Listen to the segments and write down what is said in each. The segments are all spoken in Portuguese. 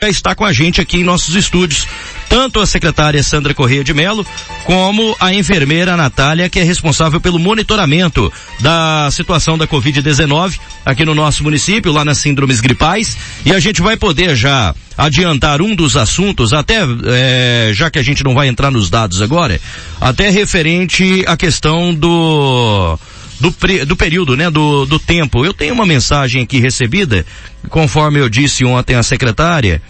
já está com a gente aqui em nossos estúdios. Tanto a secretária Sandra Correia de Melo, como a enfermeira Natália, que é responsável pelo monitoramento da situação da Covid-19 aqui no nosso município, lá nas síndromes gripais. E a gente vai poder já adiantar um dos assuntos, até, é, já que a gente não vai entrar nos dados agora, até referente à questão do, do, do período, né, do, do tempo. Eu tenho uma mensagem aqui recebida, conforme eu disse ontem à secretária,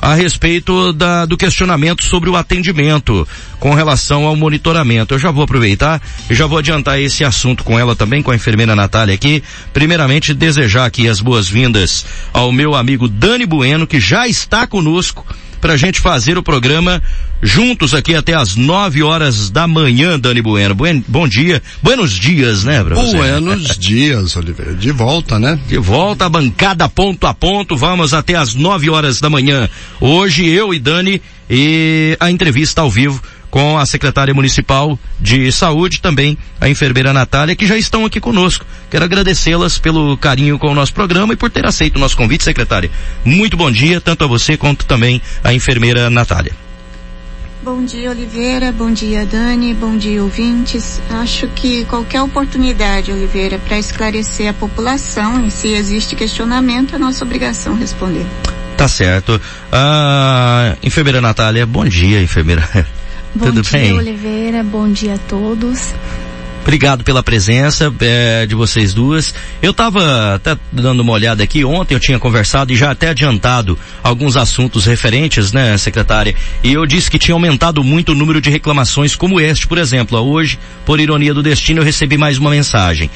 a respeito da, do questionamento sobre o atendimento com relação ao monitoramento. Eu já vou aproveitar e já vou adiantar esse assunto com ela também, com a enfermeira Natália aqui. Primeiramente, desejar aqui as boas-vindas ao meu amigo Dani Bueno, que já está conosco para a gente fazer o programa juntos aqui até as 9 horas da manhã, Dani Bueno. Buen, bom dia. Buenos dias, né, você? Buenos dias, Oliveira. De volta, né? De volta, bancada ponto a ponto. Vamos até as 9 horas da manhã. Hoje, eu e Dani e a entrevista ao vivo com a secretária municipal de saúde, também a enfermeira Natália, que já estão aqui conosco. Quero agradecê-las pelo carinho com o nosso programa e por ter aceito o nosso convite, secretária. Muito bom dia, tanto a você quanto também a enfermeira Natália. Bom dia, Oliveira. Bom dia, Dani. Bom dia, ouvintes. Acho que qualquer oportunidade, Oliveira, para esclarecer a população e se existe questionamento, é nossa obrigação responder. Tá certo. Ah, enfermeira Natália, bom dia, enfermeira. Bom Tudo dia, bem? Oliveira. Bom dia a todos. Obrigado pela presença é, de vocês duas. Eu estava até dando uma olhada aqui, ontem eu tinha conversado e já até adiantado alguns assuntos referentes, né, secretária? E eu disse que tinha aumentado muito o número de reclamações como este, por exemplo. Hoje, por ironia do destino, eu recebi mais uma mensagem.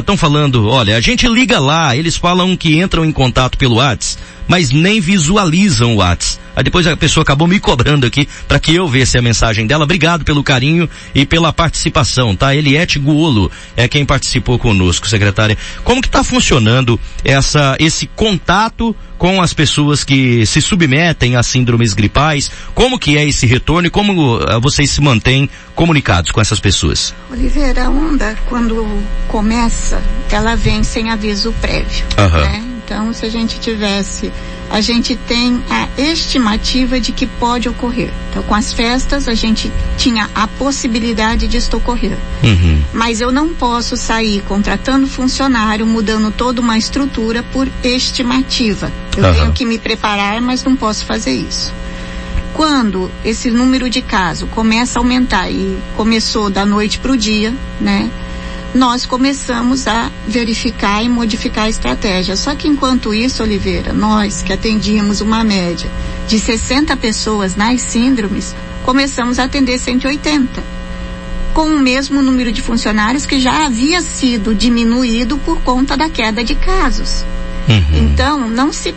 Estão falando, olha, a gente liga lá, eles falam que entram em contato pelo WhatsApp mas nem visualizam o Whats. Aí depois a pessoa acabou me cobrando aqui para que eu visse a mensagem dela. Obrigado pelo carinho e pela participação, tá? Eliette Guolo é quem participou conosco, secretária. Como que está funcionando essa, esse contato com as pessoas que se submetem a síndromes gripais? Como que é esse retorno e como uh, vocês se mantêm comunicados com essas pessoas? Oliveira, a onda, quando começa, ela vem sem aviso prévio, Aham. né? Então, se a gente tivesse, a gente tem a estimativa de que pode ocorrer. Então, com as festas, a gente tinha a possibilidade disso ocorrer. Uhum. Mas eu não posso sair contratando funcionário, mudando toda uma estrutura por estimativa. Eu Aham. tenho que me preparar, mas não posso fazer isso. Quando esse número de casos começa a aumentar e começou da noite para o dia, né? Nós começamos a verificar e modificar a estratégia. Só que enquanto isso, Oliveira, nós que atendíamos uma média de 60 pessoas nas síndromes, começamos a atender 180 com o mesmo número de funcionários que já havia sido diminuído por conta da queda de casos. Uhum. Então, não se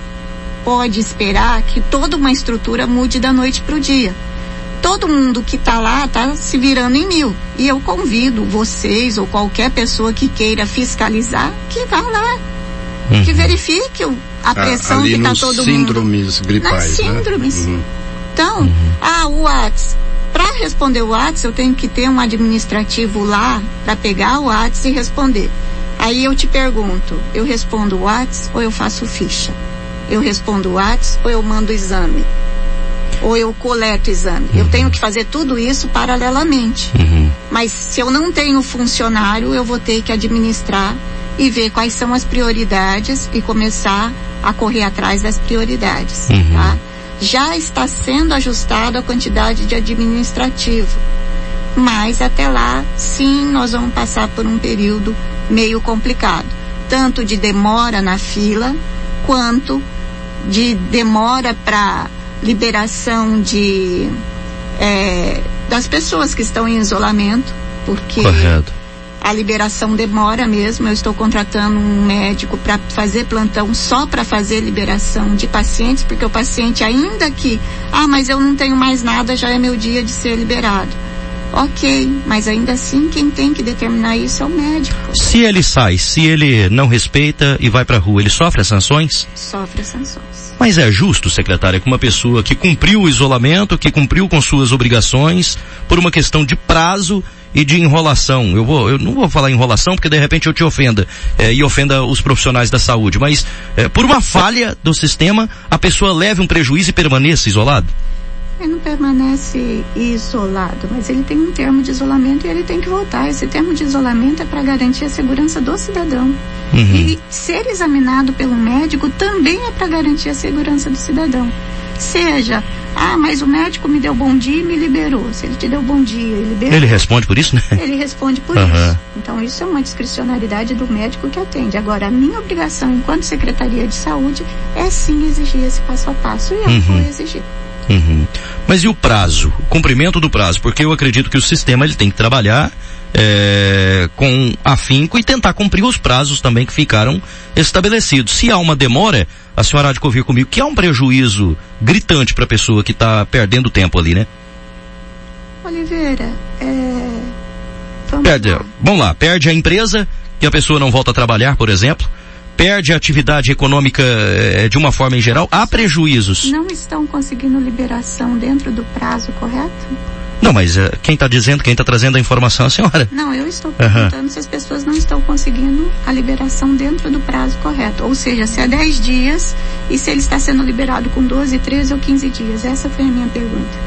pode esperar que toda uma estrutura mude da noite para o dia. Todo mundo que está lá está se virando em mil. E eu convido vocês ou qualquer pessoa que queira fiscalizar que vá lá. Que verifique o- a pressão Uhum. ali que está todo mundo. síndromes gripais, Nas síndromes. né? Uhum. Então, ah, o Whats. Para responder o Whats, eu tenho que ter um administrativo lá para pegar o Whats e responder. Aí eu te pergunto, eu respondo o Whats ou eu faço ficha? Eu respondo o Whats ou eu mando exame? Ou eu coleto exame? Eu tenho que fazer tudo isso paralelamente. Uhum. Mas se eu não tenho funcionário, eu vou ter que administrar e ver quais são as prioridades e começar a correr atrás das prioridades, Uhum. tá? Já está sendo ajustada a quantidade de administrativo. Mas até lá, sim, nós vamos passar por um período meio complicado. Tanto de demora na fila, quanto de demora para liberação de eh, das pessoas que estão em isolamento, porque Correto. a liberação demora mesmo. Eu estou contratando um médico para fazer plantão só para fazer liberação de pacientes, porque o paciente ainda que, ah, mas eu não tenho mais nada, já é meu dia de ser liberado. Ok, mas ainda assim quem tem que determinar isso é o médico. Se ele sai, se ele não respeita e vai pra rua, ele sofre as sanções? Sofre sanções. Mas é justo, secretária, que uma pessoa que cumpriu o isolamento, que cumpriu com suas obrigações, por uma questão de prazo, e de enrolação. Eu vou, eu não vou falar enrolação porque de repente eu te ofenda é, e ofenda os profissionais da saúde, mas é, por uma falha do sistema a pessoa leve um prejuízo e permaneça isolado. Ele não permanece isolado, mas ele tem um termo de isolamento e ele tem que voltar. Esse termo de isolamento é para garantir a segurança do cidadão. Uhum. E ser examinado pelo médico também é para garantir a segurança do cidadão. Seja, ah, mas o médico me deu bom dia e me liberou. Se ele te deu bom dia e liberou. Ele responde por isso, né? Ele responde por uhum. isso. Então isso é uma discricionariedade do médico que atende. Agora, a minha obrigação enquanto Secretaria de Saúde é sim exigir esse passo a passo e eu uhum. vou exigir. Uhum. Mas e o prazo? O cumprimento do prazo? Porque eu acredito que o sistema ele tem que trabalhar é, com afinco e tentar cumprir os prazos também que ficaram estabelecidos. Se há uma demora, a senhora há de convir comigo que há um prejuízo gritante para a pessoa que está perdendo tempo ali, né? Oliveira, é... Vamos perde, lá. Vamos lá, perde a empresa, que a pessoa não volta a trabalhar, por exemplo perde a atividade econômica eh, de uma forma em geral? Há prejuízos? Não estão conseguindo liberação dentro do prazo correto? Não, mas uh, quem está dizendo, quem está trazendo a informação é a senhora. Não, eu estou perguntando uhum. se as pessoas não estão conseguindo a liberação dentro do prazo correto. Ou seja, se é 10 dias e se ele está sendo liberado com 12, 13 ou 15 dias. Essa foi a minha pergunta.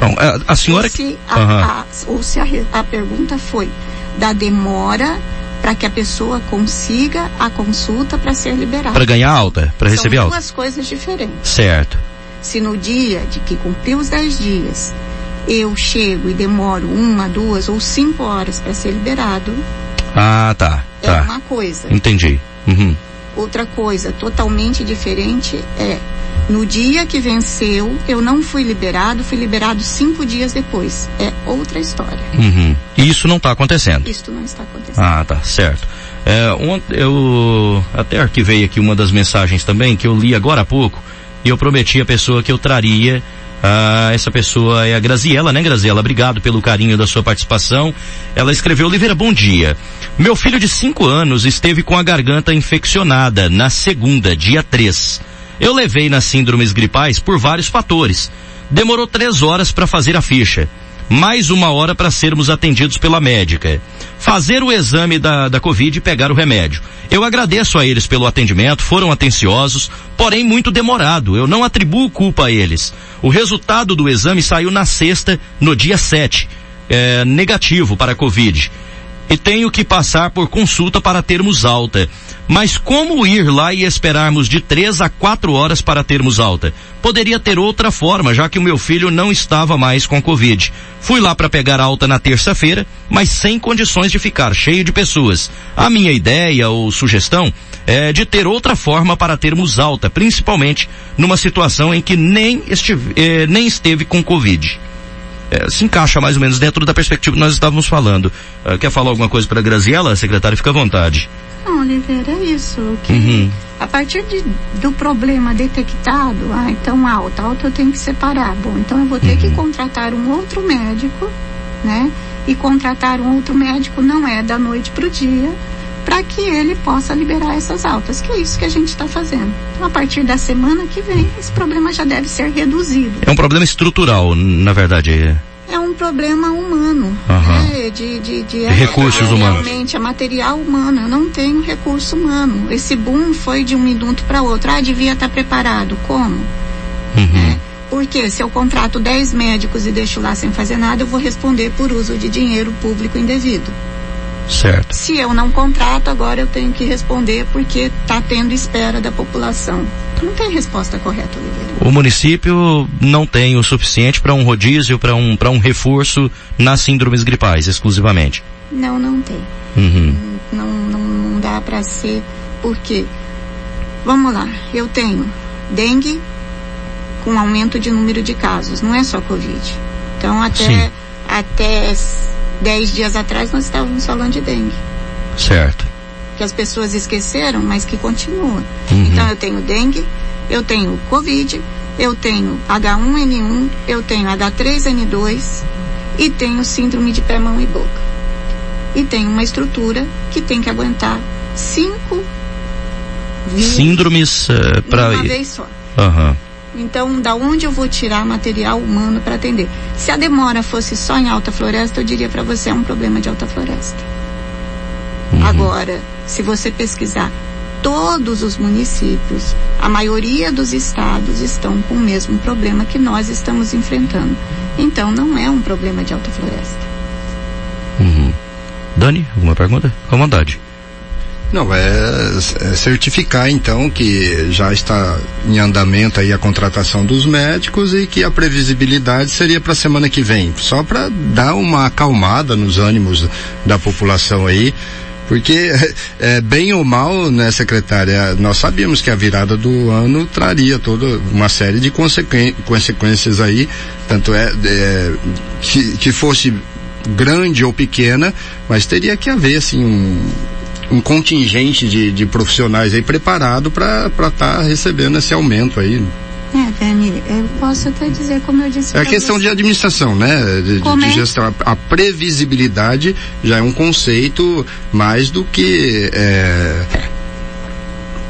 Bom, a, a senhora... Ou se, a, uhum. a, ou se a, a pergunta foi da demora para que a pessoa consiga a consulta para ser liberada. Para ganhar alta, para receber alta. São duas coisas diferentes. Certo. Se no dia de que cumpriu os 10 dias, eu chego e demoro uma, duas ou cinco horas para ser liberado. Ah, tá. É tá. uma coisa. Entendi. Uhum. Outra coisa totalmente diferente é no dia que venceu, eu não fui liberado, fui liberado cinco dias depois. É outra história. Uhum. E isso não está acontecendo? Isso não está acontecendo. Ah, tá, certo. É, ontem eu até arquivei aqui uma das mensagens também que eu li agora há pouco e eu prometi à pessoa que eu traria ah, essa pessoa é a Graziela, né, Graziela? Obrigado pelo carinho da sua participação. Ela escreveu, Oliveira, bom dia. Meu filho de cinco anos esteve com a garganta infeccionada na segunda, dia 3. Eu levei nas síndromes gripais por vários fatores. Demorou três horas para fazer a ficha. Mais uma hora para sermos atendidos pela médica. Fazer o exame da, da Covid e pegar o remédio. Eu agradeço a eles pelo atendimento, foram atenciosos, porém muito demorado. Eu não atribuo culpa a eles. O resultado do exame saiu na sexta, no dia 7. É, negativo para a Covid e tenho que passar por consulta para termos alta. Mas como ir lá e esperarmos de três a quatro horas para termos alta? Poderia ter outra forma, já que o meu filho não estava mais com Covid. Fui lá para pegar alta na terça-feira, mas sem condições de ficar cheio de pessoas. A minha ideia ou sugestão é de ter outra forma para termos alta, principalmente numa situação em que nem, estive, eh, nem esteve com Covid é, se encaixa mais ou menos dentro da perspectiva que nós estávamos falando. Uh, quer falar alguma coisa para a Graziela, secretária? Fica à vontade. Não, Oliveira, é isso. Que uhum. A partir de, do problema detectado, ah, então alta, alta eu tenho que separar. Bom, então eu vou ter uhum. que contratar um outro médico, né? E contratar um outro médico não é da noite para o dia, para que ele possa liberar essas altas, que é isso que a gente está fazendo. Então, a partir da semana que vem, esse problema já deve ser reduzido. É um problema estrutural, na verdade. É um problema humano, uhum. né? de, de, de, recursos humanos. Realmente, é material humano. Eu não tenho recurso humano. Esse boom foi de um minuto para outro. Ah, devia estar tá preparado. Como? Uhum. É, porque se eu contrato 10 médicos e deixo lá sem fazer nada, eu vou responder por uso de dinheiro público indevido. Certo. Se eu não contrato, agora eu tenho que responder porque está tendo espera da população. Não tem resposta correta, Oliveira. O município não tem o suficiente para um rodízio, para um, um reforço nas síndromes gripais, exclusivamente? Não, não tem. Uhum. Não, não, não dá para ser, porque, vamos lá, eu tenho dengue com aumento de número de casos, não é só Covid. Então, até, até dez dias atrás nós estávamos falando de dengue. Certo. Que as pessoas esqueceram, mas que continua. Uhum. Então eu tenho dengue, eu tenho Covid, eu tenho H1N1, eu tenho H3N2 e tenho síndrome de pé, mão e boca. E tenho uma estrutura que tem que aguentar cinco síndromes uh, para uma vez só. Uhum. Então, da onde eu vou tirar material humano para atender? Se a demora fosse só em alta floresta, eu diria para você é um problema de alta floresta. Uhum. Agora, se você pesquisar todos os municípios, a maioria dos estados estão com o mesmo problema que nós estamos enfrentando. Então, não é um problema de alta floresta. Uhum. Dani, alguma pergunta? Com vontade. Não, é, é, certificar então que já está em andamento aí a contratação dos médicos e que a previsibilidade seria para a semana que vem, só para dar uma acalmada nos ânimos da população aí, porque é, bem ou mal, né, secretária, nós sabíamos que a virada do ano traria toda uma série de consequências aí, tanto é, é que, que fosse grande ou pequena, mas teria que haver assim um um contingente de, de profissionais aí preparado para estar tá recebendo esse aumento aí. É, Dani, eu posso até dizer, como eu disse. É a questão você. de administração, né? De, de gestão. A, a, previsibilidade já é um conceito mais do que é,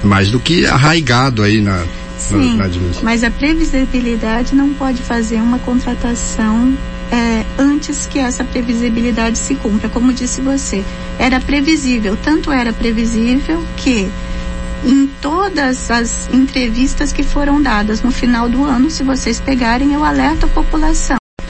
mais do que arraigado aí na, Sim, na, na administração. Mas a previsibilidade não pode fazer uma contratação é, antes que essa previsibilidade se cumpra. Como disse você, era previsível, tanto era previsível que em todas as entrevistas que foram dadas no final do ano, se vocês pegarem, eu alerto a população.